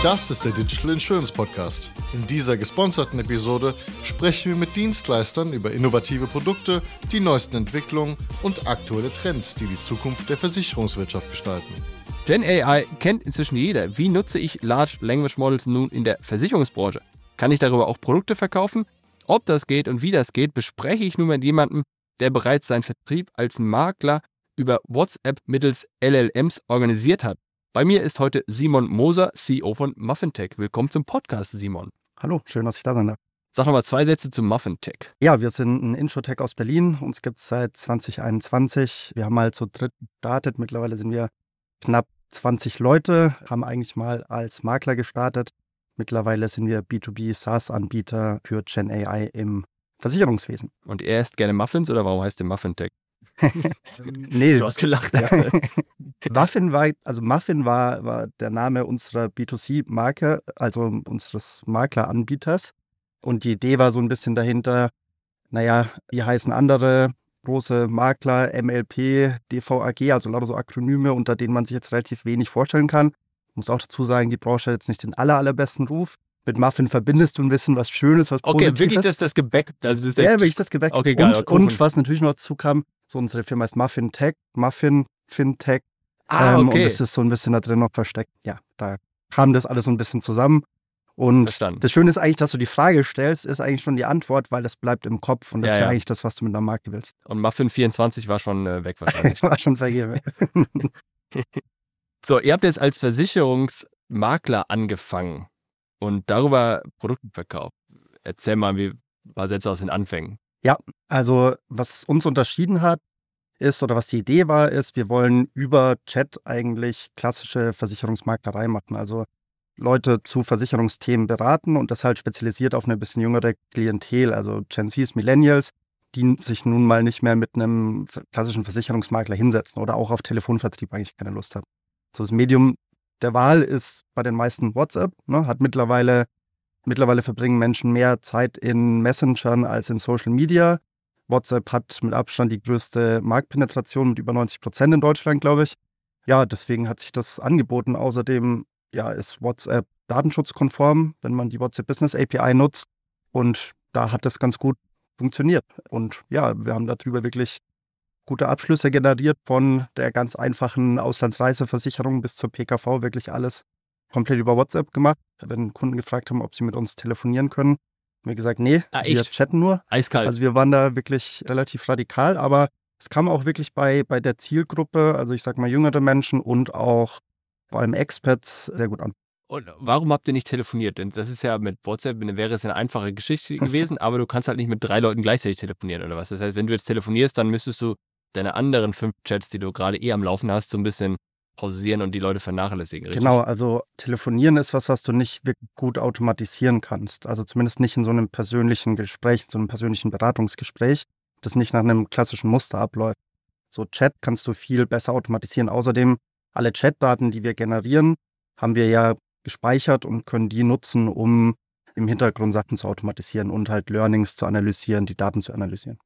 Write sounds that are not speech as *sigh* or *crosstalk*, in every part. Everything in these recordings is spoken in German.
Das ist der Digital Insurance Podcast. In dieser gesponserten Episode sprechen wir mit Dienstleistern über innovative Produkte, die neuesten Entwicklungen und aktuelle Trends, die die Zukunft der Versicherungswirtschaft gestalten. Gen AI kennt inzwischen jeder. Wie nutze ich Large Language Models nun in der Versicherungsbranche? Kann ich darüber auch Produkte verkaufen? Ob das geht und wie das geht, bespreche ich nun mit jemandem, der bereits seinen Vertrieb als Makler über WhatsApp mittels LLMs organisiert hat. Bei mir ist heute Simon Moser, CEO von Muffintech. Willkommen zum Podcast, Simon. Hallo, schön, dass ich da sein darf. Sag nochmal zwei Sätze zu Muffintech. Ja, wir sind ein Introtech aus Berlin. Uns gibt es seit 2021. Wir haben mal zu dritt gestartet. Mittlerweile sind wir knapp 20 Leute, haben eigentlich mal als Makler gestartet. Mittlerweile sind wir B2B SaaS-Anbieter für Gen AI im Versicherungswesen. Und er isst gerne Muffins oder warum heißt der Muffintech? *laughs* *laughs* nee. Du hast gelacht. Ja. *laughs* Muffin war, also Muffin war, war der Name unserer B2C-Marke, also unseres Makleranbieters. Und die Idee war so ein bisschen dahinter, naja, wie heißen andere große Makler, MLP, DVAG, also lauter so Akronyme, unter denen man sich jetzt relativ wenig vorstellen kann. Ich muss auch dazu sagen, die Branche hat jetzt nicht den aller, allerbesten Ruf. Mit Muffin verbindest du ein bisschen was Schönes, was Okay, Positives. wirklich das, das Gebäck. Also das ist Ja, wirklich das Gebäck. Okay, geil, und, und was natürlich noch dazu kam, so unsere Firma ist Muffin Tech, Muffin, Fintech. Ah, ähm, okay. Und das ist so ein bisschen da drin noch versteckt. Ja, da kam das alles so ein bisschen zusammen. Und Verstanden. das Schöne ist eigentlich, dass du die Frage stellst, ist eigentlich schon die Antwort, weil das bleibt im Kopf. Und das Ja, ist ja ja. eigentlich das, was du mit einer Marke willst. Und Muffin 24 war schon äh, weg *laughs* wahrscheinlich. War schon vergeben. *laughs* so, ihr habt jetzt als Versicherungsmakler angefangen und darüber Produkte verkauft. Erzähl mal wie ein paar Sätze aus den Anfängen. Also, was uns unterschieden hat, ist, oder was die Idee war, ist, wir wollen über Chat eigentlich klassische Versicherungsmaklerei machen. Also Leute zu Versicherungsthemen beraten und das halt spezialisiert auf eine bisschen jüngere Klientel, also Gen Zs, Millennials, die sich nun mal nicht mehr mit einem klassischen Versicherungsmakler hinsetzen oder auch auf Telefonvertrieb eigentlich keine Lust haben. So das Medium der Wahl ist bei den meisten WhatsApp, ne, hat mittlerweile Mittlerweile verbringen Menschen mehr Zeit in Messengern als in Social Media. WhatsApp hat mit Abstand die größte Marktpenetration mit über 90 Prozent in Deutschland, glaube ich. Ja, deswegen hat sich das angeboten. Außerdem ja, ist WhatsApp datenschutzkonform, wenn man die WhatsApp Business API nutzt. Und da hat das ganz gut funktioniert. Und ja, wir haben darüber wirklich gute Abschlüsse generiert von der ganz einfachen Auslandsreiseversicherung bis zur PKV, wirklich alles komplett über WhatsApp gemacht. Wenn Kunden gefragt haben, ob sie mit uns telefonieren können, wir gesagt, nee, Ah, wir chatten nur. Eiskalt. Also wir waren da wirklich relativ radikal, aber es kam auch wirklich bei, bei der Zielgruppe, also ich sag mal jüngere Menschen und auch vor allem Expats sehr gut an. und warum habt ihr nicht telefoniert? Denn das ist ja mit WhatsApp, wäre es eine einfache Geschichte *laughs* gewesen, aber du kannst halt nicht mit drei Leuten gleichzeitig telefonieren oder was. Das heißt, wenn du jetzt telefonierst, dann müsstest du deine anderen fünf Chats, die du gerade eh am Laufen hast, so ein bisschen pausieren und die Leute vernachlässigen. Richtig? Genau, also telefonieren ist was, was du nicht wirklich gut automatisieren kannst. Also zumindest nicht in so einem persönlichen Gespräch, in so einem persönlichen Beratungsgespräch, das nicht nach einem klassischen Muster abläuft. So Chat kannst du viel besser automatisieren. Außerdem, alle Chatdaten, die wir generieren, haben wir ja gespeichert und können die nutzen, um im Hintergrund Sachen zu automatisieren und halt Learnings zu analysieren, die Daten zu analysieren.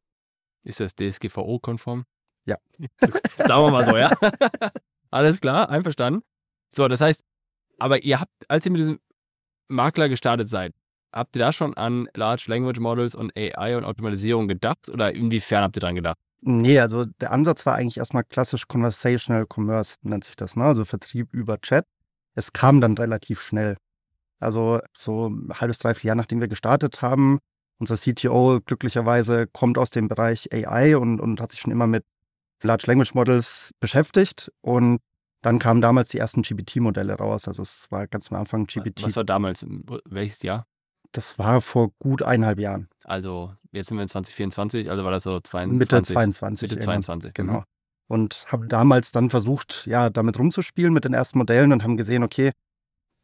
Ist das DSGVO-konform? Ja. *laughs* Sagen wir mal so, ja. *laughs* Alles klar, einverstanden. So, das heißt, aber ihr habt, als ihr mit diesem Makler gestartet seid, habt ihr da schon an Large Language Models und AI und Automatisierung gedacht oder inwiefern habt ihr dran gedacht? Nee, also der Ansatz war eigentlich erstmal klassisch Conversational Commerce, nennt sich das, ne? also Vertrieb über Chat. Es kam dann relativ schnell. Also so ein halbes, dreiviertel Jahr, nachdem wir gestartet haben, unser CTO glücklicherweise kommt aus dem Bereich AI und, und hat sich schon immer mit Large Language Models beschäftigt. Und dann kamen damals die ersten GPT-Modelle raus. Also es war ganz am Anfang GPT. Was war damals? Welches Jahr? das war vor gut eineinhalb Jahren. Also, jetzt sind wir in 2024, also war das so 22. Mitte 22. Mitte irgendwann. 22. Genau. Mhm. Und haben damals dann versucht, ja, damit rumzuspielen mit den ersten Modellen und haben gesehen, okay,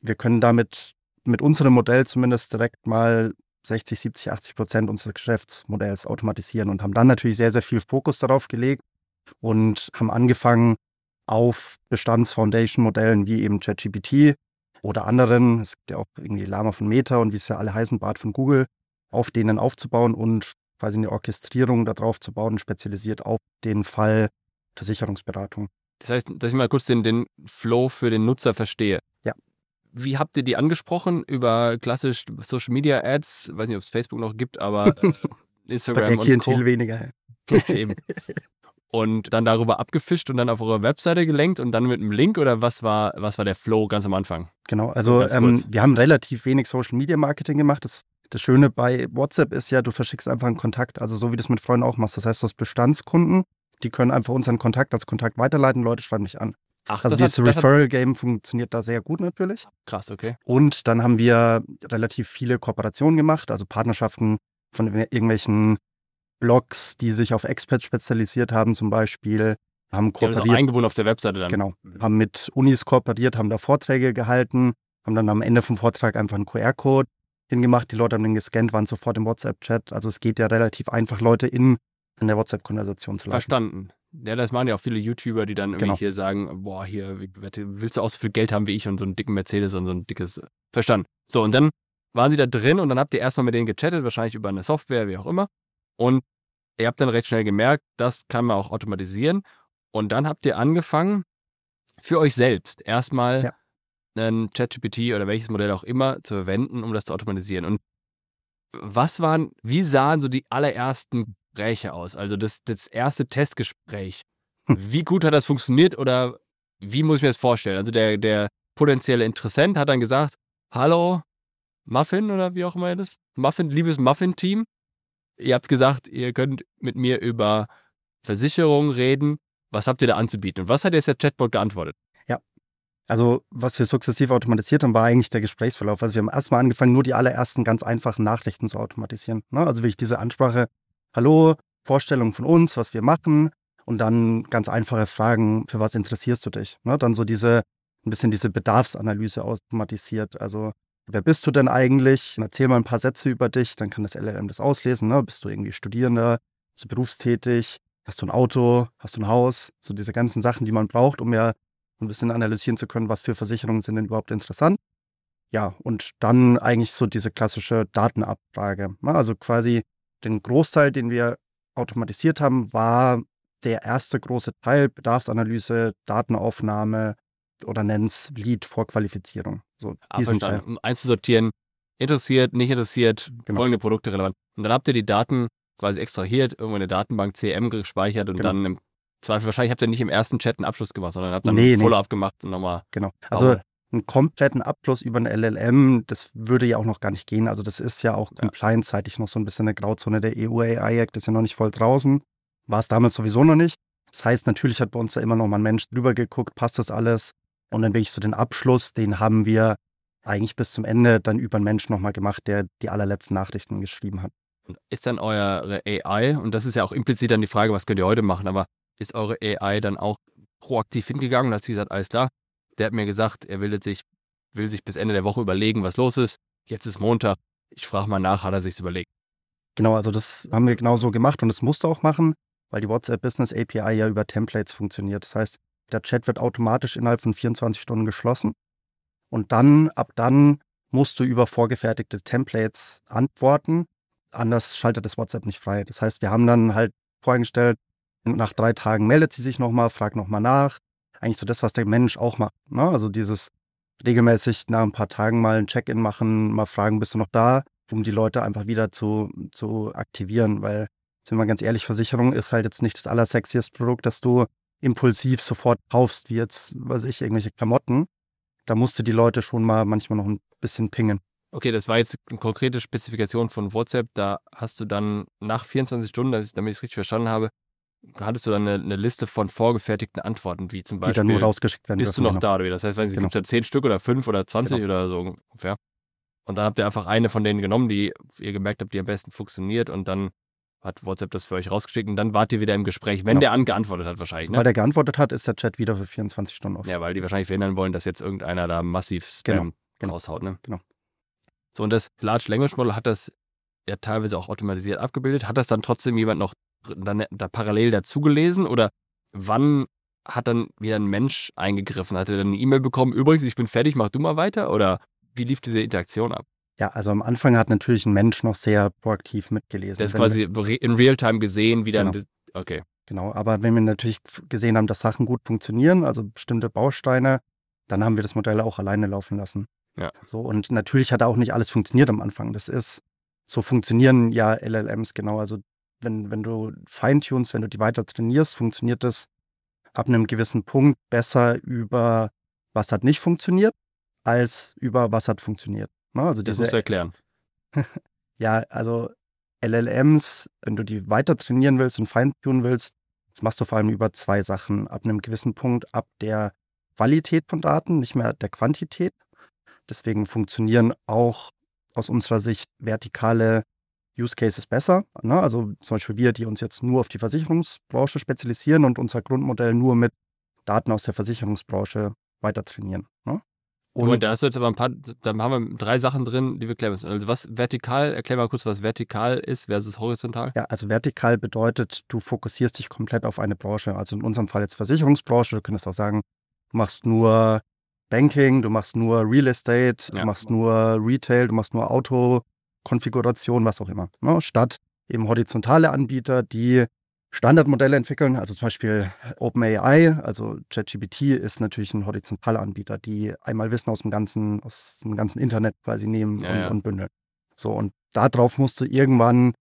wir können damit mit unserem Modell zumindest direkt mal 60, 70, 80 Prozent unseres Geschäftsmodells automatisieren und haben dann natürlich sehr, sehr viel Fokus darauf gelegt und haben angefangen, auf Bestands-Foundation-Modellen wie eben ChatGPT oder anderen, es gibt ja auch irgendwie Lama von Meta und wie es ja alle heißen, Bart von Google, auf denen aufzubauen und quasi eine Orchestrierung darauf zu bauen, spezialisiert auf den Fall Versicherungsberatung. Das heißt, dass ich mal kurz den, den Flow für den Nutzer verstehe. Ja. wie habt ihr die angesprochen? Über klassisch Social Media Ads? Weiß nicht, ob es Facebook noch gibt, aber äh, *laughs* Instagram Bei der und Co. weniger. Eben. *laughs* Und dann darüber abgefischt und dann auf eure Webseite gelenkt und dann mit einem Link oder was war, was war der Flow ganz am Anfang? Genau, also ähm, wir haben relativ wenig Social Media Marketing gemacht. Das, das Schöne bei WhatsApp ist ja, du verschickst einfach einen Kontakt, also so wie du es mit Freunden auch machst. Das heißt, du hast Bestandskunden, die können einfach unseren Kontakt als Kontakt weiterleiten, Leute schreiben dich an. Ach, Also das dieses Referral-Game funktioniert da sehr gut natürlich. krass, okay. Und dann haben wir relativ viele Kooperationen gemacht, also Partnerschaften von irgendwelchen Blogs, die sich auf Expats spezialisiert haben zum Beispiel, haben Die haben kooperiert. eingebunden auf der Webseite dann. Genau. Haben mit Unis kooperiert, haben da Vorträge gehalten, haben dann am Ende vom Vortrag einfach einen QR-Code hingemacht. Die Leute haben den gescannt, waren sofort im WhatsApp-Chat. Also es geht ja relativ einfach, Leute in, in der WhatsApp-Konversation zu lassen. Verstanden. Ja, das machen ja auch viele YouTuber, die dann irgendwie Genau. hier sagen, boah, hier, willst du auch so viel Geld haben wie ich und so einen dicken Mercedes und so ein dickes, verstanden. So, und dann waren sie da drin und dann habt ihr erstmal mit denen gechattet, wahrscheinlich über eine Software, wie auch immer. Und ihr habt dann recht schnell gemerkt, das kann man auch automatisieren. Und dann habt ihr angefangen, für euch selbst erstmal Ja. einen ChatGPT oder welches Modell auch immer zu verwenden, um das zu automatisieren. Und was waren, wie sahen so die allerersten Gespräche aus? Also das, das erste Testgespräch. Hm. Wie gut hat das funktioniert oder wie muss ich mir das vorstellen? Also der, der potenzielle Interessent hat dann gesagt, hallo Muffin oder wie auch immer das, Muffin, liebes Muffin-Team, ihr habt gesagt, ihr könnt mit mir über Versicherungen reden. Was habt ihr da anzubieten? Und was hat jetzt der Chatbot geantwortet? Also was wir sukzessiv automatisiert haben, war eigentlich der Gesprächsverlauf. Also wir haben erstmal angefangen, nur die allerersten ganz einfachen Nachrichten zu automatisieren. Ne? Also wirklich diese Ansprache, hallo, Vorstellung von uns, was wir machen und dann ganz einfache Fragen, für was interessierst du dich? Ne? Dann so diese, ein bisschen diese Bedarfsanalyse automatisiert. Also wer bist du denn eigentlich? Erzähl mal ein paar Sätze über dich, dann kann das LLM das auslesen. Ne? Bist du irgendwie Studierender? Bist du berufstätig? Hast du ein Auto? Hast du ein Haus? So diese ganzen Sachen, die man braucht, um ja ein bisschen analysieren zu können, was für Versicherungen sind denn überhaupt interessant. Ja, und dann eigentlich so diese klassische Datenabfrage. ne? Also quasi den Großteil, den wir automatisiert haben, war der erste große Teil Bedarfsanalyse, Datenaufnahme oder nenn's Lead-Vorqualifizierung. So Ah, diesen verstanden. Teil. Um einzusortieren, interessiert, nicht interessiert, Genau. folgende Produkte relevant. Und dann habt ihr die Daten quasi extrahiert, irgendwo in der Datenbank CM gespeichert und Genau. dann im Zweifel, wahrscheinlich habt ihr nicht im ersten Chat einen Abschluss gemacht, sondern habt dann Nee, ein nee. Follow-up gemacht und nochmal. Genau. Also sauber. einen kompletten Abschluss über ein LLM, das würde ja auch noch gar nicht gehen. Also das ist ja auch Ja. compliance-seitig noch so ein bisschen eine Grauzone. Der EU AI Act ist ja noch nicht voll draußen. War es damals sowieso noch nicht. Das heißt, natürlich hat bei uns da immer noch mal ein Mensch drüber geguckt, passt das alles? Und dann wirklich so den Abschluss, den haben wir eigentlich bis zum Ende dann über einen Menschen nochmal gemacht, der die allerletzten Nachrichten geschrieben hat. Ist dann eure AI, und das ist ja auch implizit dann die Frage, was könnt ihr heute machen, aber ist eure AI dann auch proaktiv hingegangen und hat sie gesagt, alles klar, der hat mir gesagt, er will sich, will sich bis Ende der Woche überlegen, was los ist. Jetzt ist Montag. Ich frage mal nach, hat er sich's überlegt? Genau, also das haben wir genauso gemacht und das musste auch machen, weil die WhatsApp Business API ja über Templates funktioniert. Das heißt, der Chat wird automatisch innerhalb von 24 Stunden geschlossen und dann, ab dann musst du über vorgefertigte Templates antworten. Anders schaltet das WhatsApp nicht frei. Das heißt, wir haben dann halt voreingestellt, nach drei Tagen meldet sie sich nochmal, fragt nochmal nach. Eigentlich so das, was der Mensch auch macht. Ne? Also dieses regelmäßig nach ein paar Tagen mal ein Check-in machen, mal fragen, bist du noch da, um die Leute einfach wieder zu, zu aktivieren. Weil, sind wir ganz ehrlich, Versicherung ist halt jetzt nicht das allersexiest Produkt, das du impulsiv sofort kaufst, wie jetzt, weiß ich, irgendwelche Klamotten. Da musst du die Leute schon mal manchmal noch ein bisschen pingen. Okay, das war jetzt eine konkrete Spezifikation von WhatsApp. Da hast du dann nach 24 Stunden, damit ich es richtig verstanden habe, hattest du dann eine, eine Liste von vorgefertigten Antworten, wie zum die Beispiel, dann nur rausgeschickt werden bist du noch genau. da? Das heißt, wenn es Genau. gibt ja 10 Stück oder 5 oder 20 Genau. oder so ungefähr. Und dann habt ihr einfach eine von denen genommen, die ihr gemerkt habt, die am besten funktioniert und dann hat WhatsApp das für euch rausgeschickt und dann wart ihr wieder im Gespräch, wenn Genau. der angeantwortet hat wahrscheinlich, Weil ne? der geantwortet hat, ist der Chat wieder für 24 Stunden offen. Ja, weil die wahrscheinlich verhindern wollen, dass jetzt irgendeiner da massiv Spam Genau, genau. raushaut, ne? Genau. So, und das Large Language Model hat das ja teilweise auch automatisiert abgebildet. Hat das dann trotzdem jemand noch dann da parallel dazu gelesen oder wann hat dann wieder ein Mensch eingegriffen? Hat er dann eine E-Mail bekommen? Übrigens, ich bin fertig, mach du mal weiter? Oder wie lief diese Interaktion ab? Ja, also am Anfang hat natürlich ein Mensch noch sehr proaktiv mitgelesen. Das ist quasi re- in Realtime gesehen, wie dann. Genau. Okay. Genau, aber wenn wir natürlich gesehen haben, dass Sachen gut funktionieren, also bestimmte Bausteine, dann haben wir das Modell auch alleine laufen lassen. Ja. So, und natürlich hat auch nicht alles funktioniert am Anfang. Das ist, so funktionieren ja LLMs genau. Also wenn, wenn du feintunst, wenn du die weiter trainierst, funktioniert das ab einem gewissen Punkt besser über was hat nicht funktioniert, als über was hat funktioniert. Ne? Also Das musst du erklären. *laughs* ja, also LLMs, wenn du die weiter trainieren willst und feintunen willst, das machst du vor allem über zwei Sachen. Ab einem gewissen Punkt, ab der Qualität von Daten, nicht mehr der Quantität. Deswegen funktionieren auch aus unserer Sicht vertikale Use Cases besser. Ne? Also zum Beispiel wir, die uns jetzt nur auf die Versicherungsbranche spezialisieren und unser Grundmodell nur mit Daten aus der Versicherungsbranche weiter trainieren. Ne? Und da hast du jetzt aber ein paar, da haben wir drei Sachen drin, die wir klären müssen. Also was vertikal, erklär mal kurz, was vertikal ist versus horizontal. Ja, also vertikal bedeutet, du fokussierst dich komplett auf eine Branche. Also in unserem Fall jetzt Versicherungsbranche. Du könntest auch sagen, du machst nur Banking, du machst nur Real Estate, Ja. du machst nur Retail, du machst nur Autokonfiguration, was auch immer. Ne? Statt eben horizontale Anbieter, die Standardmodelle entwickeln, also zum Beispiel OpenAI, also ChatGPT ist natürlich ein horizontaler Anbieter, die einmal Wissen aus dem ganzen, aus dem ganzen Internet quasi nehmen Ja, und, ja. und bündeln. So, und darauf musst du irgendwann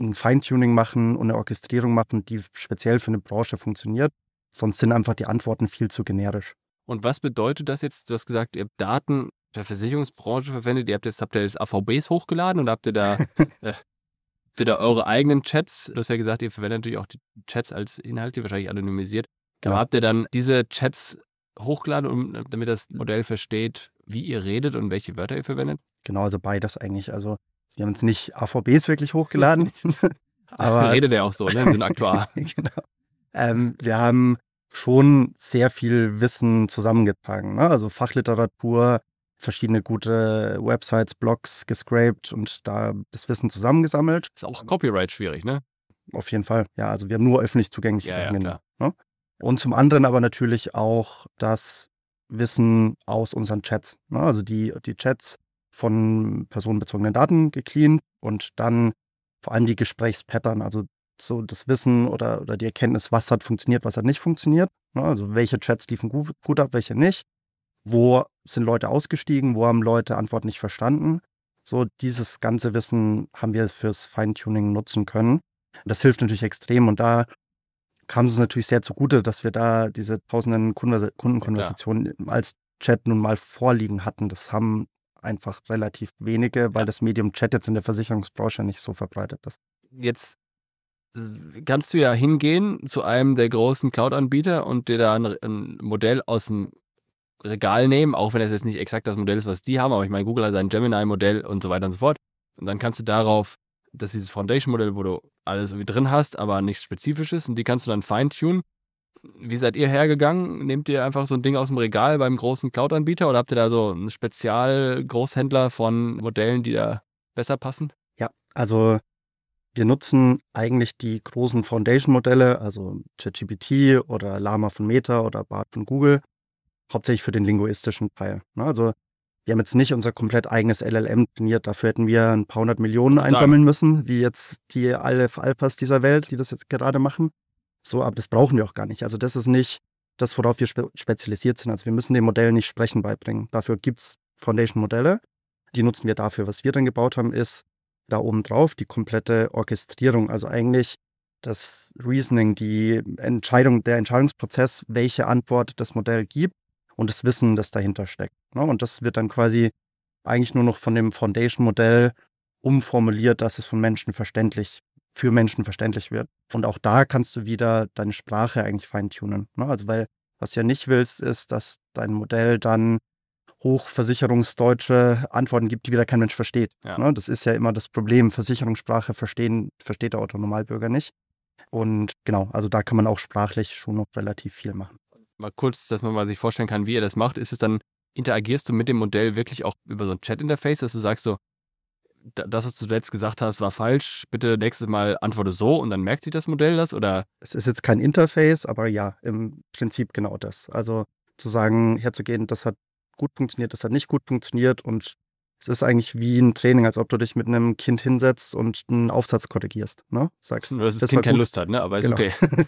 ein Feintuning machen und eine Orchestrierung machen, die speziell für eine Branche funktioniert. Sonst sind einfach die Antworten viel zu generisch. Und was bedeutet das jetzt? Du hast gesagt, ihr habt Daten der Versicherungsbranche verwendet. Ihr habt jetzt, habt ihr jetzt AVBs hochgeladen und habt ihr da, *laughs* äh, habt ihr da eure eigenen Chats? Du hast ja gesagt, ihr verwendet natürlich auch die Chats als Inhalte, wahrscheinlich anonymisiert. Aber habt ihr dann diese Chats hochgeladen, um, damit das Modell versteht, wie ihr redet und welche Wörter ihr verwendet? Genau, also beides eigentlich. Also wir haben jetzt nicht AVBs wirklich hochgeladen, *laughs* *laughs* aber Redet er auch so, ne? So ein Aktuar. *laughs* genau. Ähm, wir haben schon sehr viel Wissen zusammengetragen. Ne? Also Fachliteratur, verschiedene gute Websites, Blogs gescraped und da das Wissen zusammengesammelt. Ist auch Copyright schwierig, ne? Auf jeden Fall. Ja, also wir haben nur öffentlich zugängliche Ja, ja, Sachen klar. genommen. Ne? Und zum anderen aber natürlich auch das Wissen aus unseren Chats. Ne? Also die, die Chats von personenbezogenen Daten gecleant und dann vor allem die Gesprächspattern, also so das Wissen oder, oder die Erkenntnis, was hat funktioniert, was hat nicht funktioniert. Ne? Also welche Chats liefen gut, gut ab, welche nicht. Wo sind Leute ausgestiegen, wo haben Leute Antworten nicht verstanden. So dieses ganze Wissen haben wir fürs Feintuning nutzen können. Das hilft natürlich extrem und da kam es uns natürlich sehr zugute, dass wir da diese tausenden Kundenversa- Kundenkonversationen als Chat nun mal vorliegen hatten. Das haben einfach relativ wenige, weil das Medium Chat jetzt in der Versicherungsbranche nicht so verbreitet ist. Jetzt kannst du ja hingehen zu einem der großen Cloud-Anbieter und dir da ein, ein Modell aus dem Regal nehmen, auch wenn das jetzt nicht exakt das Modell ist, was die haben, aber ich meine, Google hat sein Gemini-Modell und so weiter und so fort. Und dann kannst du darauf, das ist dieses Foundation-Modell, wo du alles irgendwie drin hast, aber nichts Spezifisches und die kannst du dann feintunen. Wie seid ihr hergegangen? Nehmt ihr einfach so ein Ding aus dem Regal beim großen Cloud-Anbieter oder habt ihr da so einen Spezial-Großhändler von Modellen, die da besser passen? Ja, also wir nutzen eigentlich die großen Foundation-Modelle, also ChatGPT oder Llama von Meta oder BART von Google, hauptsächlich für den linguistischen Teil. Ne? Also wir haben jetzt nicht unser komplett eigenes LLM trainiert, dafür hätten wir ein paar hundert Millionen einsammeln müssen, wie jetzt die Aleph Alphas dieser Welt, die das jetzt gerade machen. So, aber das brauchen wir auch gar nicht. Also das ist nicht das, worauf wir spe spezialisiert sind. Also wir müssen dem Modell nicht Sprechen beibringen. Dafür gibt es Foundation-Modelle. Die nutzen wir dafür. Was wir dann gebaut haben, ist da oben drauf die komplette Orchestrierung. Also eigentlich das Reasoning, die Entscheidung, der Entscheidungsprozess, welche Antwort das Modell gibt und das Wissen, das dahinter steckt. Ne? Und das wird dann quasi eigentlich nur noch von dem Foundation-Modell umformuliert, dass es von Menschen verständlich, für Menschen verständlich wird. Und auch da kannst du wieder deine Sprache eigentlich feintunen. Ne? Also weil was du ja nicht willst, ist, dass dein Modell dann hochversicherungsdeutsche Antworten gibt, die wieder kein Mensch versteht. Ja. Ne? Das ist ja immer das Problem. Versicherungssprache verstehen, versteht der Autonormalbürger nicht. Und genau, also da kann man auch sprachlich schon noch relativ viel machen. Mal kurz, dass man mal sich vorstellen kann, wie ihr das macht, ist es dann, interagierst du mit dem Modell wirklich auch über so ein Chat-Interface, dass du sagst so, "Da- das, was du zuletzt gesagt hast, war falsch, bitte nächstes Mal antworte so und dann merkt sich das Modell das oder Es ist jetzt kein Interface, aber ja, im Prinzip genau das. Also zu sagen, herzugehen, das hat gut funktioniert, das hat nicht gut funktioniert und es ist eigentlich wie ein Training, als ob du dich mit einem Kind hinsetzt und einen Aufsatz korrigierst. Ne? Sagst, nur, dass das, das Kind keine. Lust hat, ne? Aber ist Genau. okay. *laughs*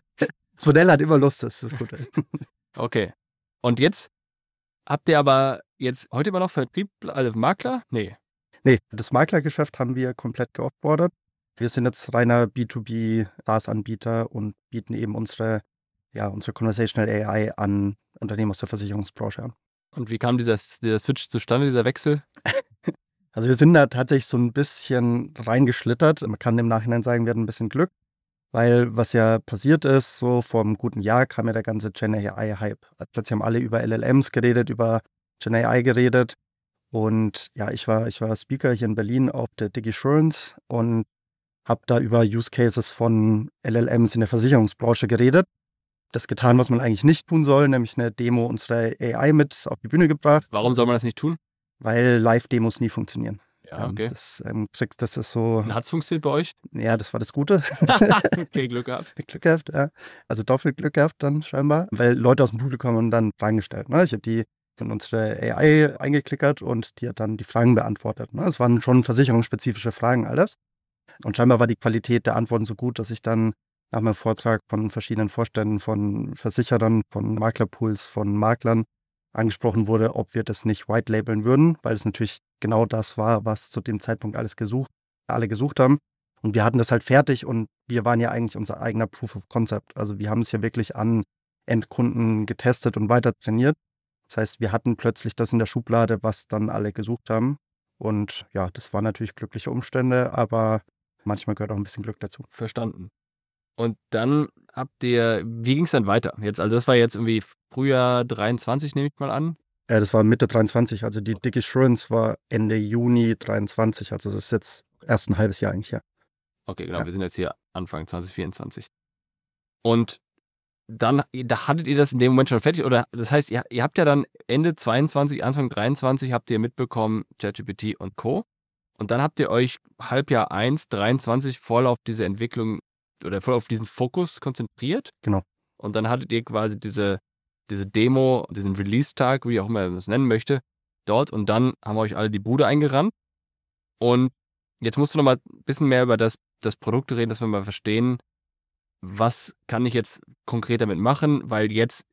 Das Modell hat immer Lust, das ist das Gute. *laughs* Okay. Und jetzt Habt ihr aber jetzt heute immer noch Vertrieb, also Makler? Nee. Nee, das Maklergeschäft haben wir komplett geoffboardet. Wir sind jetzt reiner B2B SaaS-Anbieter und bieten eben unsere, ja, unsere Conversational AI an Unternehmen aus der Versicherungsbranche an. Und wie kam dieser, dieser Switch zustande, dieser Wechsel? *laughs* Also wir sind da tatsächlich so ein bisschen reingeschlittert. Man kann im Nachhinein sagen, wir hatten ein bisschen Glück, weil was ja passiert ist, so vor einem guten Jahr kam ja der ganze Gen AI-Hype. Plötzlich haben alle über LLMs geredet, über Gen AI geredet. Und ja, ich war, ich war Speaker hier in Berlin auf der DigiSurance und habe da über Use Cases von LLMs in der Versicherungsbranche geredet. Das getan, was man eigentlich nicht tun soll, nämlich eine Demo unserer AI mit auf die Bühne gebracht. Warum soll man das nicht tun? Weil Live-Demos nie funktionieren. Ja, okay. Das, ähm, das ist so. Hat es funktioniert bei euch? Ja, das war das Gute. *laughs* okay, Glück gehabt. Glück gehabt, ja. Also doppelt Glück gehabt dann scheinbar, weil Leute aus dem Publikum haben dann Fragen gestellt. Ne? Ich habe die von unserer AI eingeklickert und die hat dann die Fragen beantwortet. Ne? Es waren schon versicherungsspezifische Fragen alles. Und scheinbar war die Qualität der Antworten so gut, dass ich dann nach meinem Vortrag von verschiedenen Vorständen, von Versicherern, von Maklerpools, von Maklern angesprochen wurde, ob wir das nicht white labeln würden, weil es natürlich genau das war, was zu dem Zeitpunkt alles gesucht, alle gesucht haben. Und wir hatten das halt fertig und wir waren ja eigentlich unser eigener Proof of Concept. Also wir haben es ja wirklich an Endkunden getestet und weiter trainiert. Das heißt, wir hatten plötzlich das in der Schublade, was dann alle gesucht haben. Und ja, das waren natürlich glückliche Umstände, aber manchmal gehört auch ein bisschen Glück dazu. Verstanden. Und dann habt ihr, wie ging es dann weiter? Jetzt, also das war jetzt irgendwie Frühjahr 23, nehme ich mal an. Ja, das war Mitte 23. Also die Dick Assurance war Ende Juni 23. Also das ist jetzt erst ein halbes Jahr eigentlich her. Okay, genau. Ja. Wir sind jetzt hier Anfang 2024. Und dann, da hattet ihr das in dem Moment schon fertig? Oder das heißt, ihr, ihr habt ja dann Ende 22, Anfang 23 habt ihr mitbekommen, ChatGPT und Co. Und dann habt ihr euch Halbjahr 1, 23 voll auf diese Entwicklung oder voll auf diesen Fokus konzentriert. Genau. Und dann hattet ihr quasi diese, diese Demo, diesen Release-Tag, wie auch immer man es nennen möchte, dort. Und dann haben wir euch alle die Bude eingerannt. Und jetzt musst du noch mal ein bisschen mehr über das, das Produkt reden, dass wir mal verstehen, was kann ich jetzt konkret damit machen, weil jetzt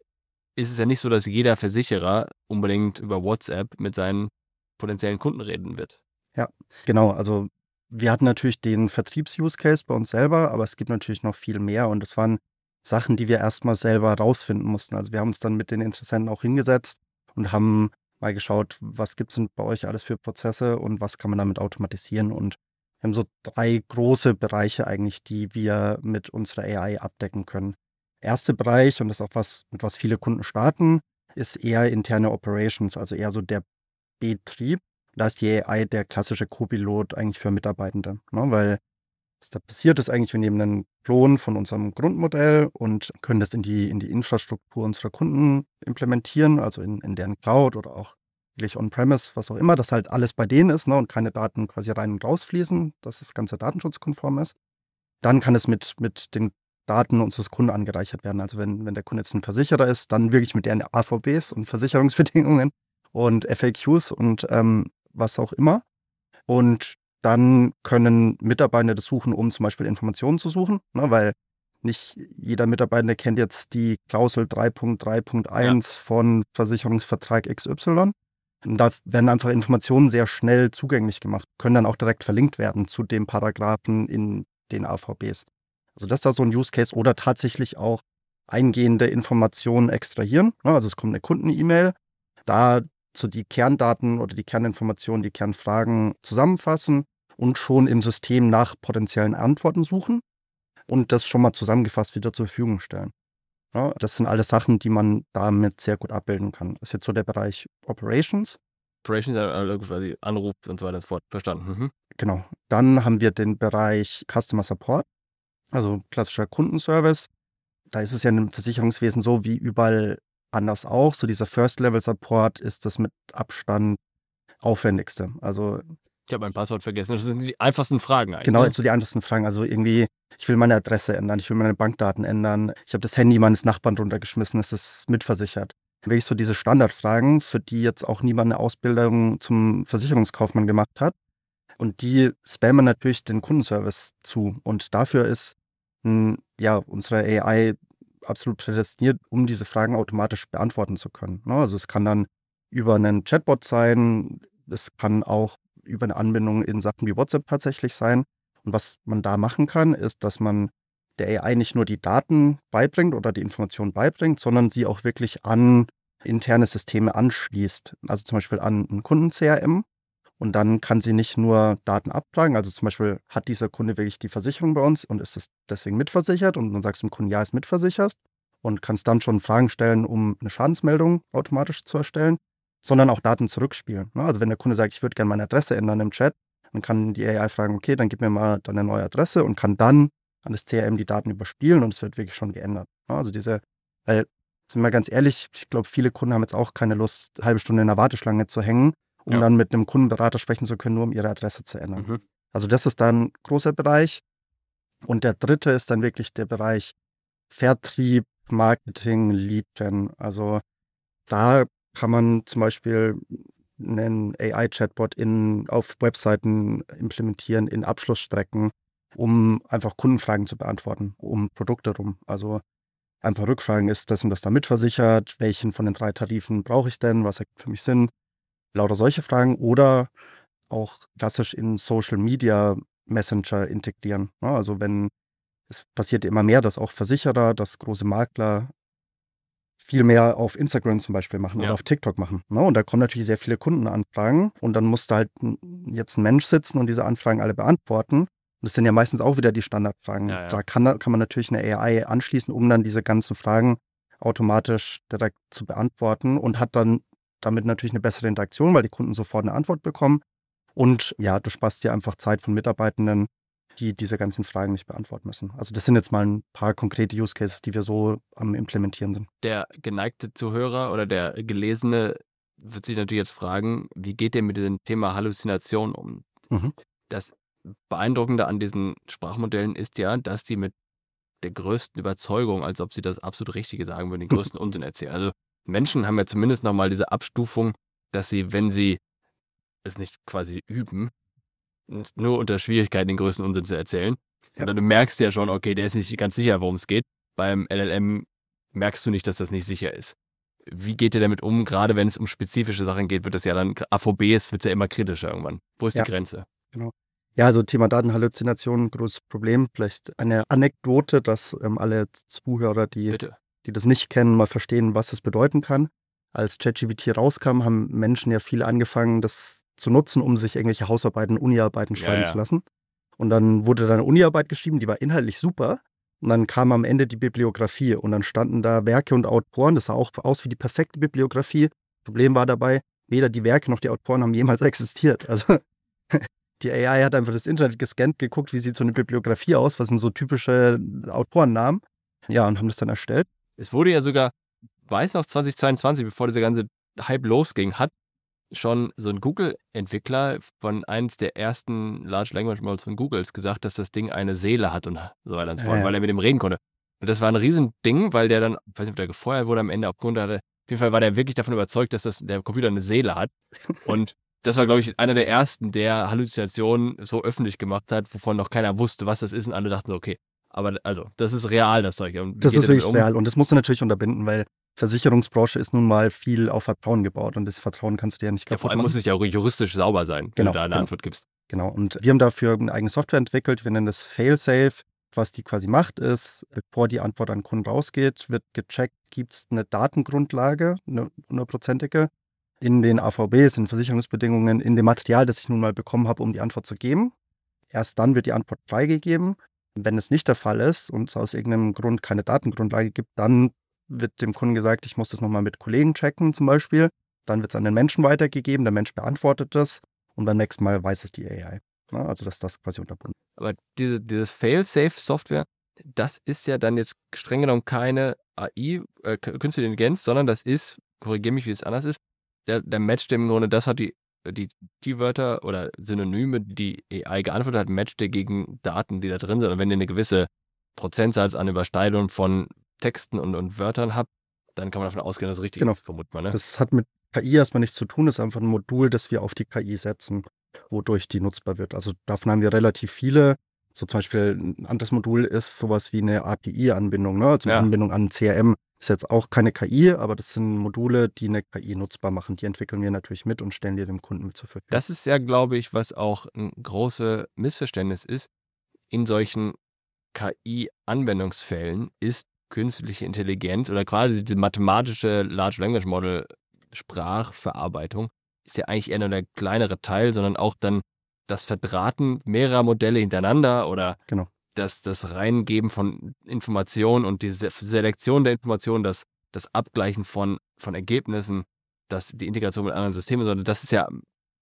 ist es ja nicht so, dass jeder Versicherer unbedingt über WhatsApp mit seinen potenziellen Kunden reden wird. Ja, genau. Also wir hatten natürlich den Vertriebs-Use-Case bei uns selber, aber es gibt natürlich noch viel mehr und es waren Sachen, die wir erstmal selber rausfinden mussten. Also wir haben uns dann mit den Interessenten auch hingesetzt und haben mal geschaut, was gibt es denn bei euch alles für Prozesse und was kann man damit automatisieren. Und wir haben so drei große Bereiche eigentlich, die wir mit unserer AI abdecken können. Erster Bereich, und das ist auch was, mit was viele Kunden starten, ist eher interne Operations, also eher so der Betrieb. Da ist die AI der klassische Co-Pilot eigentlich für Mitarbeitende, ne? weil was da passiert ist eigentlich, wir nehmen einen Klon von unserem Grundmodell und können das in die, in die Infrastruktur unserer Kunden implementieren, also in, in deren Cloud oder auch wirklich on-premise, was auch immer, dass halt alles bei denen ist ne, und keine Daten quasi rein und rausfließen, dass das Ganze datenschutzkonform ist. Dann kann es mit, mit den Daten unseres Kunden angereichert werden. Also wenn, wenn der Kunde jetzt ein Versicherer ist, dann wirklich mit deren AVBs und Versicherungsbedingungen und FAQs und ähm, was auch immer. Und dann können Mitarbeiter das suchen, um zum Beispiel Informationen zu suchen, ne, weil nicht jeder Mitarbeiter kennt jetzt die Klausel 3.3.1 ja. von Versicherungsvertrag XY. Und da werden einfach Informationen sehr schnell zugänglich gemacht, können dann auch direkt verlinkt werden zu den Paragraphen in den AVBs. Also das ist da so ein Use Case oder tatsächlich auch eingehende Informationen extrahieren. Ne, also es kommt eine Kunden-E-Mail, da so die Kerndaten oder die Kerninformationen, die Kernfragen zusammenfassen und schon im System nach potenziellen Antworten suchen und das schon mal zusammengefasst wieder zur Verfügung stellen. Ja, das sind alles Sachen, die man damit sehr gut abbilden kann. Das ist jetzt so der Bereich Operations. Operations, also quasi Anruf und so weiter und so fort. Verstanden. Mhm. Genau. Dann haben wir den Bereich Customer Support, also klassischer Kundenservice. Da ist es ja im Versicherungswesen so wie überall anders auch. So dieser First-Level-Support ist das mit Abstand aufwendigste. Also ich habe mein Passwort vergessen. Das sind die einfachsten Fragen eigentlich. Genau, ne? so die einfachsten Fragen. Also irgendwie, ich will meine Adresse ändern, ich will meine Bankdaten ändern, ich habe das Handy meines Nachbarn runtergeschmissen, ist das mitversichert. Wirklich so diese Standardfragen, für die jetzt auch niemand eine Ausbildung zum Versicherungskaufmann gemacht hat. Und die spammen natürlich den Kundenservice zu. Und dafür ist ja, unsere AI absolut prädestiniert, um diese Fragen automatisch beantworten zu können. Ne? Also es kann dann über einen Chatbot sein. Es kann auch über eine Anbindung in Sachen wie WhatsApp tatsächlich sein. Und was man da machen kann, ist, dass man der AI nicht nur die Daten beibringt oder die Informationen beibringt, sondern sie auch wirklich an interne Systeme anschließt. Also zum Beispiel an ein Kunden-CRM. Und dann kann sie nicht nur Daten abfragen, also zum Beispiel hat dieser Kunde wirklich die Versicherung bei uns und ist es deswegen mitversichert und dann sagst du dem Kunden, ja, ist mitversichert und kannst dann schon Fragen stellen, um eine Schadensmeldung automatisch zu erstellen, sondern auch Daten zurückspielen. Ne? Also wenn der Kunde sagt, ich würde gerne meine Adresse ändern im Chat, dann kann die AI fragen, okay, dann gib mir mal deine neue Adresse und kann dann an das CRM die Daten überspielen und es wird wirklich schon geändert. Ne? Also diese, weil, sind wir ganz ehrlich, ich glaube, viele Kunden haben jetzt auch keine Lust, eine halbe Stunde in der Warteschlange zu hängen um ja. dann mit einem Kundenberater sprechen zu können, nur um ihre Adresse zu ändern. Mhm. Also das ist dann ein großer Bereich. Und der dritte ist dann wirklich der Bereich Vertrieb, Marketing, Lead Gen. Also da kann man zum Beispiel einen AI-Chatbot auf Webseiten implementieren, in Abschlussstrecken, um einfach Kundenfragen zu beantworten, um Produkte rum. Also einfach Rückfragen, ist das und das da mitversichert? Welchen von den drei Tarifen brauche ich denn? Was ergibt für mich Sinn? Lauter solche Fragen oder auch klassisch in Social Media Messenger integrieren. Ne? Also wenn es passiert immer mehr, dass auch Versicherer, dass große Makler viel mehr auf Instagram zum Beispiel machen ja. oder auf TikTok machen. Ne? Und da kommen natürlich sehr viele Kundenanfragen und dann muss da halt jetzt ein Mensch sitzen und diese Anfragen alle beantworten. Und das sind ja meistens auch wieder die Standardfragen. Ja, ja. Da kann, kann man natürlich eine AI anschließen, um dann diese ganzen Fragen automatisch direkt zu beantworten und hat dann damit natürlich eine bessere Interaktion, weil die Kunden sofort eine Antwort bekommen. Und ja, du sparst dir einfach Zeit von Mitarbeitenden, die diese ganzen Fragen nicht beantworten müssen. Also das sind jetzt mal ein paar konkrete Use Cases, die wir so am Implementieren sind. Der geneigte Zuhörer oder der Gelesene wird sich natürlich jetzt fragen, wie geht ihr mit dem Thema Halluzination um? Mhm. Das Beeindruckende an diesen Sprachmodellen ist ja, dass die mit der größten Überzeugung, als ob sie das absolut Richtige sagen würden, den *laughs* größten Unsinn erzählen. Also Menschen haben ja zumindest nochmal diese Abstufung, dass sie, wenn sie es nicht quasi üben, nur unter Schwierigkeiten den größten Unsinn zu erzählen. Ja. Sondern du merkst ja schon, okay, der ist nicht ganz sicher, worum es geht. Beim LLM merkst du nicht, dass das nicht sicher ist. Wie geht ihr damit um? Gerade wenn es um spezifische Sachen geht, wird das ja dann, AVBs wird ja immer kritischer irgendwann. Wo ist ja, die Grenze? Genau. Ja, also Thema Datenhalluzination, großes Problem. Vielleicht eine Anekdote, dass ähm, alle Zuhörer, die Bitte die das nicht kennen, mal verstehen, was das bedeuten kann. Als ChatGPT rauskam, haben Menschen ja viele angefangen, das zu nutzen, um sich irgendwelche Hausarbeiten, Uniarbeiten schreiben ja, ja. zu lassen. Und dann wurde da eine Uniarbeit geschrieben, die war inhaltlich super. Und dann kam am Ende die Bibliografie und dann standen da Werke und Autoren. Das sah auch aus wie die perfekte Bibliografie. Problem war dabei, weder die Werke noch die Autoren haben jemals *laughs* existiert. Also die AI hat einfach das Internet gescannt, geguckt, wie sieht so eine Bibliografie aus, was sind so typische Autorennamen. Ja, und haben das dann erstellt. Es wurde ja sogar, weiß noch 2022, bevor dieser ganze Hype losging, hat schon so ein Google-Entwickler von eins der ersten Large Language Models von Googles gesagt, dass das Ding eine Seele hat und so weiter und so fort, ja. weil er mit dem reden konnte. Und das war ein Riesending, weil der dann, ich weiß nicht, ob der gefeuert wurde am Ende aufgrund hatte. Auf jeden Fall war der wirklich davon überzeugt, dass das, der Computer eine Seele hat. Und das war, glaube ich, einer der ersten, der Halluzinationen so öffentlich gemacht hat, wovon noch keiner wusste, was das ist. Und alle dachten so, okay, aber also, das ist real, das Zeug. das ist wirklich um? real und das musst du natürlich unterbinden, weil Versicherungsbranche ist nun mal viel auf Vertrauen gebaut und das Vertrauen kannst du dir ja nicht kaputt ja, vor allem machen. muss es ja auch juristisch sauber sein, genau, wenn du da eine genau. Antwort gibst. Genau, und wir haben dafür eine eigene Software entwickelt, wir nennen das Failsafe. Was die quasi macht, ist, bevor die Antwort an den Kunden rausgeht, wird gecheckt, gibt es eine Datengrundlage, eine hundertprozentige, in den AVBs, in Versicherungsbedingungen, in dem Material, das ich nun mal bekommen habe, um die Antwort zu geben. Erst dann wird die Antwort freigegeben wenn es nicht der Fall ist und es aus irgendeinem Grund keine Datengrundlage gibt, dann wird dem Kunden gesagt, ich muss das nochmal mit Kollegen checken zum Beispiel. Dann wird es an den Menschen weitergegeben, der Mensch beantwortet das und beim nächsten Mal weiß es die AI. Ja, also dass das quasi unterbunden. Aber diese, diese Fail-Safe-Software, das ist ja dann jetzt streng genommen keine AI, äh, künstliche Intelligenz, sondern das ist, korrigiere mich, wie es anders ist, der, der matcht im Grunde, das hat die die Keywörter oder Synonyme, die AI geantwortet hat, matchte gegen Daten, die da drin sind. Und wenn ihr eine gewisse Prozentsatz an Überschneidung von Texten und, und Wörtern habt, dann kann man davon ausgehen, dass es richtig genau. ist, vermutet man. Ne? Das hat mit KI erstmal nichts zu tun, das ist einfach ein Modul, das wir auf die KI setzen, wodurch die nutzbar wird. Also davon haben wir relativ viele. So zum Beispiel ein anderes Modul ist sowas wie eine API-Anbindung, ne? also eine ja. Anbindung an CRM. Ist jetzt auch keine KI, aber das sind Module, die eine KI nutzbar machen. Die entwickeln wir natürlich mit und stellen die dem Kunden mit zur Verfügung. Das ist ja, glaube ich, was auch ein großes Missverständnis ist. In solchen KI-Anwendungsfällen ist künstliche Intelligenz oder quasi die mathematische Large Language Model Sprachverarbeitung ist ja eigentlich eher nur der kleinere Teil, sondern auch dann das Verdrahten mehrerer Modelle hintereinander oder genau. das, das Reingeben von Informationen und die Selektion der Informationen, das, das Abgleichen von, von Ergebnissen, das, die Integration mit anderen Systemen, sondern das ist ja,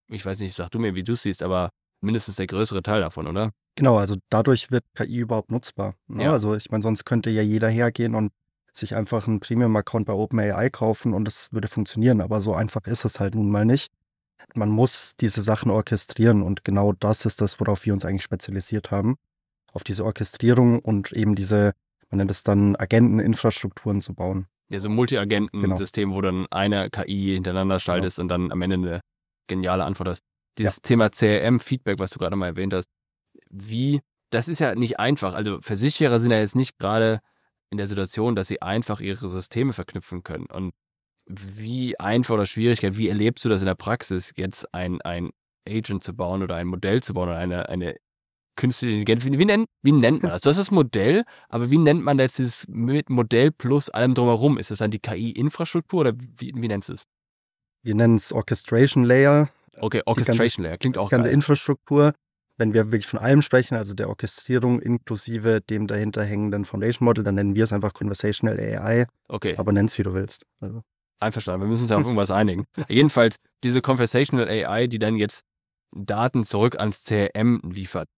ich weiß nicht, sag du mir, wie du siehst, aber mindestens der größere Teil davon, oder? Genau, also dadurch wird KI überhaupt nutzbar. Ne? Ja. Also ich meine, sonst könnte ja jeder hergehen und sich einfach einen Premium-Account bei OpenAI kaufen und es würde funktionieren. Aber so einfach ist es halt nun mal nicht. Man muss diese Sachen orchestrieren und genau das ist das, worauf wir uns eigentlich spezialisiert haben. Auf diese Orchestrierung und eben diese, man nennt es dann Agenteninfrastrukturen zu bauen. Ja, so Multi-Agenten-System, genau. wo dann eine KI hintereinander schaltest genau. und dann am Ende eine geniale Antwort hast. Dieses ja. Thema CRM-Feedback, was du gerade mal erwähnt hast, wie, das ist ja nicht einfach. Also Versicherer sind ja jetzt nicht gerade in der Situation, dass sie einfach ihre Systeme verknüpfen können. Und wie einfach oder Schwierigkeit, wie erlebst du das in der Praxis, jetzt ein, ein Agent zu bauen oder ein Modell zu bauen oder eine, eine künstliche Intelligenz? Wie, wie, nennt, wie nennt man das? Du hast das Modell, aber wie nennt man das dieses Modell plus allem drumherum? Ist das dann die KI-Infrastruktur oder wie, wie nennst du es? Wir nennen es Orchestration Layer. Okay, Orchestration Layer, klingt auch Die ganze geil. Infrastruktur wenn wir wirklich von allem sprechen, also der Orchestrierung inklusive dem dahinter hängenden Foundation Model, dann nennen wir es einfach Conversational AI. Okay. Aber nenn es, wie du willst. Also. Einverstanden, wir müssen uns ja auf irgendwas einigen. *laughs* Jedenfalls diese Conversational AI, die dann jetzt Daten zurück ans CRM liefert.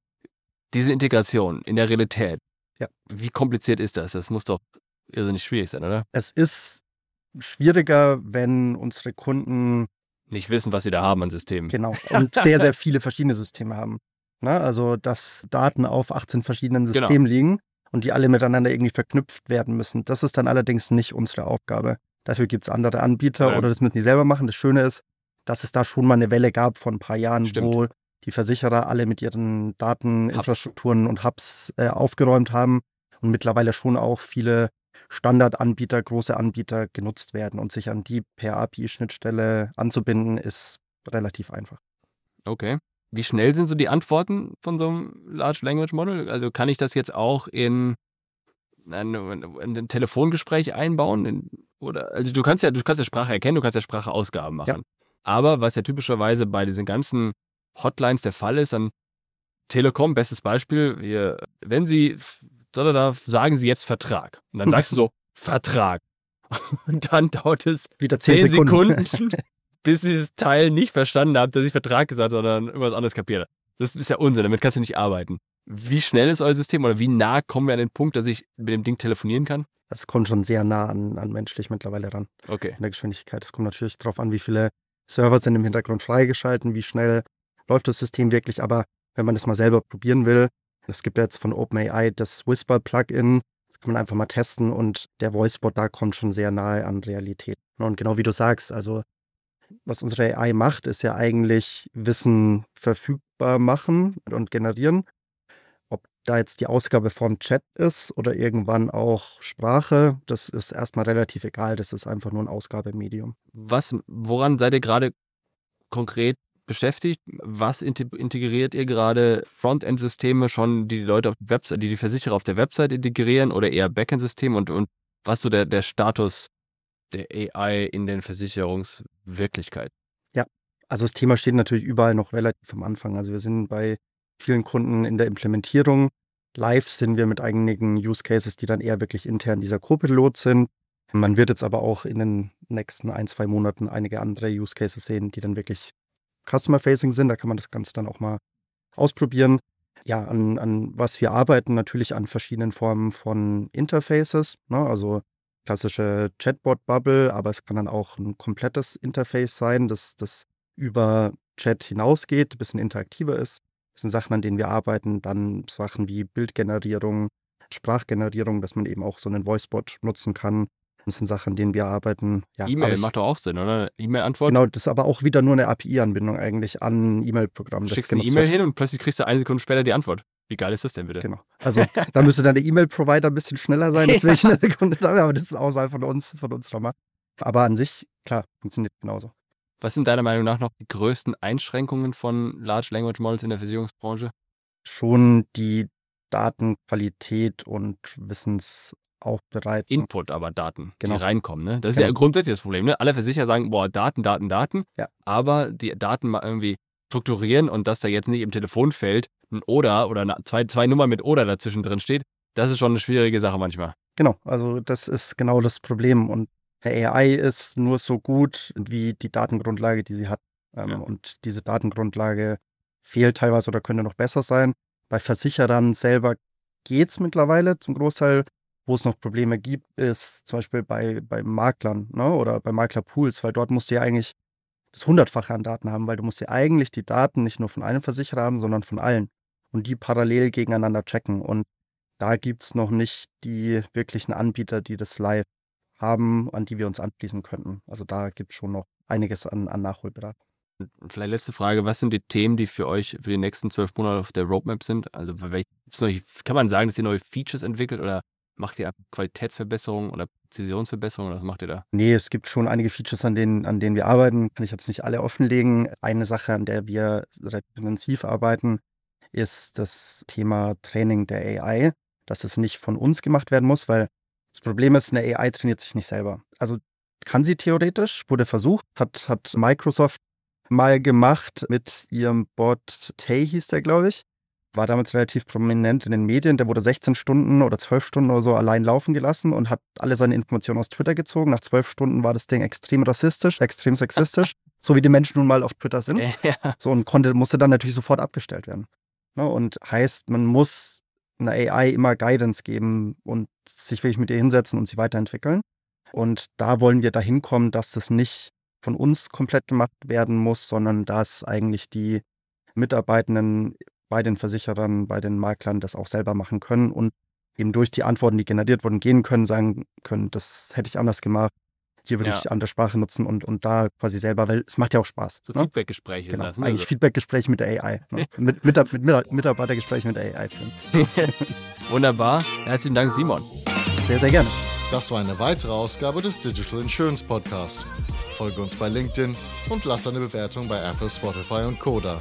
Diese Integration in der Realität, ja. wie kompliziert ist das? Das muss doch irrsinnig schwierig sein, oder? Es ist schwieriger, wenn unsere Kunden nicht wissen, was sie da haben an Systemen. Genau. *laughs* Und sehr, sehr viele verschiedene Systeme haben. Ne? Also, dass Daten auf 18 verschiedenen genau. Systemen genau. liegen und die alle miteinander irgendwie verknüpft werden müssen. Das ist dann allerdings nicht unsere Aufgabe. Dafür gibt es andere Anbieter ja. oder das müssen die selber machen. Das Schöne ist, dass es da schon mal eine Welle gab von ein paar Jahren, Stimmt. wo die Versicherer alle mit ihren Dateninfrastrukturen und Hubs äh, aufgeräumt haben und mittlerweile schon auch viele Standardanbieter, große Anbieter genutzt werden und sich an die per API-Schnittstelle anzubinden, ist relativ einfach. Okay. Wie schnell sind so die Antworten von so einem Large Language Model? Also kann ich das jetzt auch in ein, in ein Telefongespräch einbauen? In, oder, also du kannst ja, du kannst ja Sprache erkennen, du kannst ja Spracheausgaben machen. Ja. Aber was ja typischerweise bei diesen ganzen Hotlines der Fall ist, dann Telekom, bestes Beispiel, hier, wenn Sie, da sagen Sie jetzt Vertrag. Und dann sagst du so, *laughs* Vertrag. Und dann dauert es wieder zehn Sekunden, Sekunden *laughs* bis dieses Teil nicht verstanden habe, dass ich Vertrag gesagt habe, sondern irgendwas anderes kapiert Das ist ja Unsinn, damit kannst du nicht arbeiten. Wie schnell ist euer System oder wie nah kommen wir an den Punkt, dass ich mit dem Ding telefonieren kann? Das kommt schon sehr nah an, an menschlich mittlerweile ran. Okay. In der Geschwindigkeit. Es kommt natürlich darauf an, wie viele Server sind im Hintergrund freigeschalten, wie schnell läuft das System wirklich. Aber wenn man das mal selber probieren will, es gibt jetzt von OpenAI das Whisper-Plugin. Das kann man einfach mal testen und der Voicebot da kommt schon sehr nahe an Realität. Und genau wie du sagst, also was unsere AI macht, ist ja eigentlich Wissen verfügbar machen und generieren. Ob da jetzt die Ausgabeform Chat ist oder irgendwann auch Sprache, das ist erstmal relativ egal. Das ist einfach nur ein Ausgabemedium. Was, woran seid ihr gerade konkret beschäftigt? Was integriert ihr gerade? Frontend-Systeme schon, die die Leute auf Website, die die Versicherer auf der Website integrieren oder eher Backend-Systeme und, und was so der, der Status der AI in den Versicherungswirklichkeiten? Ja, also das Thema steht natürlich überall noch relativ am Anfang. Also wir sind bei vielen Kunden in der Implementierung. Live sind wir mit einigen Use Cases, die dann eher wirklich intern dieser Co-Pilot sind. Man wird jetzt aber auch in den nächsten ein, zwei Monaten einige andere Use Cases sehen, die dann wirklich Customer-Facing sind. Da kann man das Ganze dann auch mal ausprobieren. Ja, an, an was wir arbeiten, natürlich an verschiedenen Formen von Interfaces. Ne? Also klassische Chatbot-Bubble, aber es kann dann auch ein komplettes Interface sein, das, das über Chat hinausgeht, ein bisschen interaktiver ist. Das sind Sachen, an denen wir arbeiten. Dann Sachen wie Bildgenerierung, Sprachgenerierung, dass man eben auch so einen Voicebot nutzen kann. Das sind Sachen, an denen wir arbeiten. Ja, E-Mail macht doch auch Sinn, oder? E-Mail-Antwort? Genau, das ist aber auch wieder nur eine API-Anbindung eigentlich an ein E-Mail-Programm. Du schickst eine E-Mail hin und plötzlich kriegst du eine Sekunde später die Antwort. Wie geil ist das denn bitte? Genau. Also da müsste dann der E-Mail-Provider ein bisschen schneller sein, *laughs* ich in der Sekunde aber das ist außerhalb von uns, von uns nochmal. Aber an sich, klar, funktioniert genauso. Was sind deiner Meinung nach noch die größten Einschränkungen von Large Language Models in der Versicherungsbranche? Schon die Datenqualität und Wissensaufbereitung. Input, aber Daten, Genau. die reinkommen. Ne? Das ist Genau. ja grundsätzlich das Problem. Ne? Alle Versicherer sagen, boah, Daten, Daten, Daten. Ja. Aber die Daten mal irgendwie strukturieren und dass da jetzt nicht im Telefonfeld ein Oder oder eine, zwei, zwei Nummern mit Oder dazwischen drin steht, das ist schon eine schwierige Sache manchmal. Genau, also das ist genau das Problem. Und der AI ist nur so gut wie die Datengrundlage, die sie hat. Ähm, Ja. Und diese Datengrundlage fehlt teilweise oder könnte noch besser sein. Bei Versicherern selber geht's mittlerweile zum Großteil. Wo es noch Probleme gibt, ist zum Beispiel bei, bei Maklern ne? oder bei Maklerpools, weil dort musst du ja eigentlich das Hundertfache an Daten haben, weil du musst ja eigentlich die Daten nicht nur von einem Versicherer haben, sondern von allen und die parallel gegeneinander checken. Und da gibt's noch nicht die wirklichen Anbieter, die das live haben, an die wir uns anschließen könnten. Also da gibt's schon noch einiges an, an Nachholbedarf. Vielleicht letzte Frage, was sind die Themen, die für euch für die nächsten zwölf Monate auf der Roadmap sind? Also welche, kann man sagen, dass ihr neue Features entwickelt oder macht ihr Qualitätsverbesserungen oder Präzisionsverbesserungen? Was macht ihr da? Nee, es gibt schon einige Features, an denen, an denen wir arbeiten. Kann ich jetzt nicht alle offenlegen. Eine Sache, an der wir intensiv arbeiten, ist das Thema Training der AI, dass es nicht von uns gemacht werden muss, weil das Problem ist, eine AI trainiert sich nicht selber. Also kann sie theoretisch, wurde versucht, hat, hat Microsoft mal gemacht mit ihrem Bot Tay hieß der, glaube ich. War damals relativ prominent in den Medien. Der wurde 16 Stunden oder 12 Stunden oder so allein laufen gelassen und hat alle seine Informationen aus Twitter gezogen. Nach 12 Stunden war das Ding extrem rassistisch, extrem sexistisch, *laughs* so wie die Menschen nun mal auf Twitter sind. Ja. So und konnte, musste dann natürlich sofort abgestellt werden. Ne, und heißt, man muss einer AI immer Guidance geben und sich wirklich mit ihr hinsetzen und sie weiterentwickeln. Und da wollen wir dahin kommen, dass das nicht von uns komplett gemacht werden muss, sondern dass eigentlich die Mitarbeitenden bei den Versicherern, bei den Maklern das auch selber machen können und eben durch die Antworten, die generiert wurden, gehen können, sagen können, das hätte ich anders gemacht. Hier würde Ja. ich andere Sprache nutzen und, und da quasi selber, weil es macht ja auch Spaß. So ne? Feedbackgespräche Genau. Ne? eigentlich Feedbackgespräche mit der AI. Ne? *laughs* mit, mit, mit, mit Mitarbeitergespräche mit der AI führen. *laughs* Wunderbar. Herzlichen Dank, Simon. Sehr, sehr gerne. Das war eine weitere Ausgabe des Digital Insurance Podcast. Folge uns bei LinkedIn und lass eine Bewertung bei Apple, Spotify und Koda.